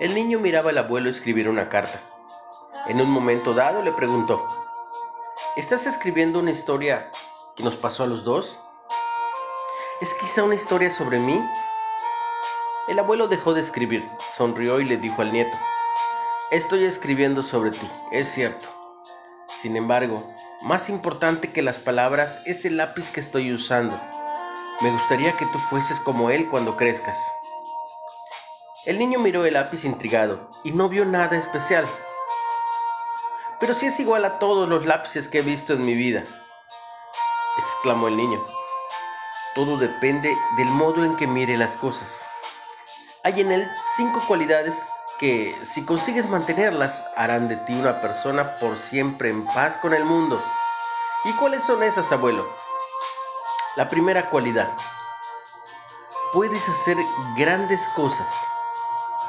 El niño miraba al abuelo escribir una carta. En un momento dado le preguntó, ¿Estás escribiendo una historia que nos pasó a los dos? ¿Es quizá una historia sobre mí? El abuelo dejó de escribir, sonrió y le dijo al nieto, Estoy escribiendo sobre ti, es cierto. Sin embargo, más importante que las palabras es el lápiz que estoy usando. Me gustaría que tú fueses como él cuando crezcas. El niño miró el lápiz intrigado y no vio nada especial. Pero si es igual a todos los lápices que he visto en mi vida, exclamó el niño. Todo depende del modo en que mire las cosas. Hay en él cinco cualidades que, si consigues mantenerlas, harán de ti una persona por siempre en paz con el mundo. ¿Y cuáles son esas, abuelo? La primera cualidad. Puedes hacer grandes cosas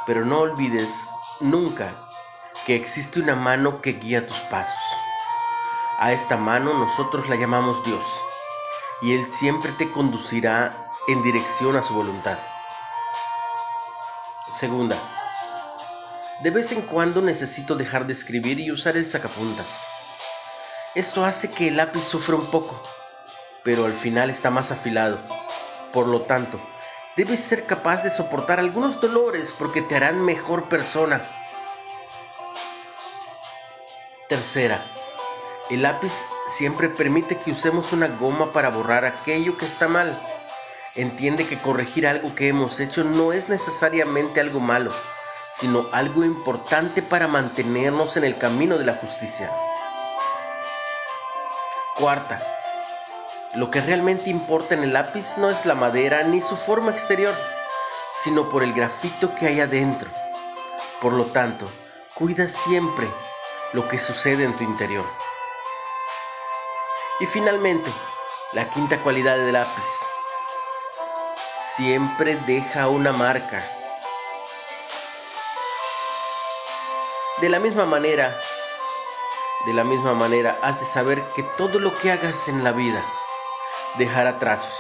pero no olvides nunca que existe una mano que guía tus pasos. A esta mano nosotros la llamamos Dios, y Él siempre te conducirá en dirección a su voluntad. Segunda, de vez en cuando necesito dejar de escribir y usar el sacapuntas. Esto hace que el lápiz sufra un poco, pero al final está más afilado. Por lo tanto, Debes ser capaz de soportar algunos dolores porque te harán mejor persona. Tercera, el lápiz siempre permite que usemos una goma para borrar aquello que está mal. Entiende que corregir algo que hemos hecho no es necesariamente algo malo, sino algo importante para mantenernos en el camino de la justicia. Cuarta, lo que realmente importa en el lápiz no es la madera ni su forma exterior, sino por el grafito que hay adentro. Por lo tanto, cuida siempre lo que sucede en tu interior. Y finalmente, la quinta cualidad del lápiz. Siempre deja una marca. De la misma manera, de la misma manera, has de saber que todo lo que hagas en la vida dejar trazos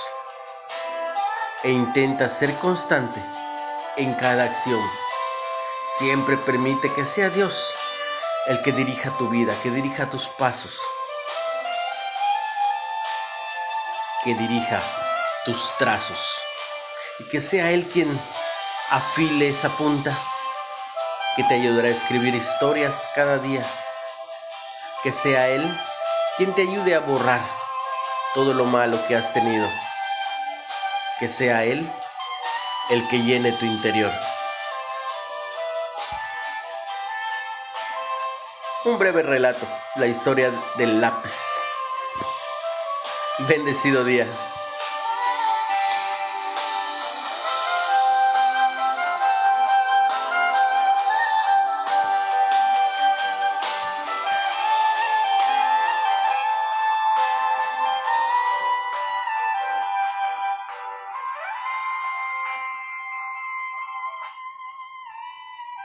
e intenta ser constante en cada acción. Siempre permite que sea Dios el que dirija tu vida, que dirija tus pasos, que dirija tus trazos y que sea Él quien afile esa punta que te ayudará a escribir historias cada día, que sea Él quien te ayude a borrar todo lo malo que has tenido. Que sea Él el que llene tu interior. Un breve relato, la historia del lápiz. Bendecido día.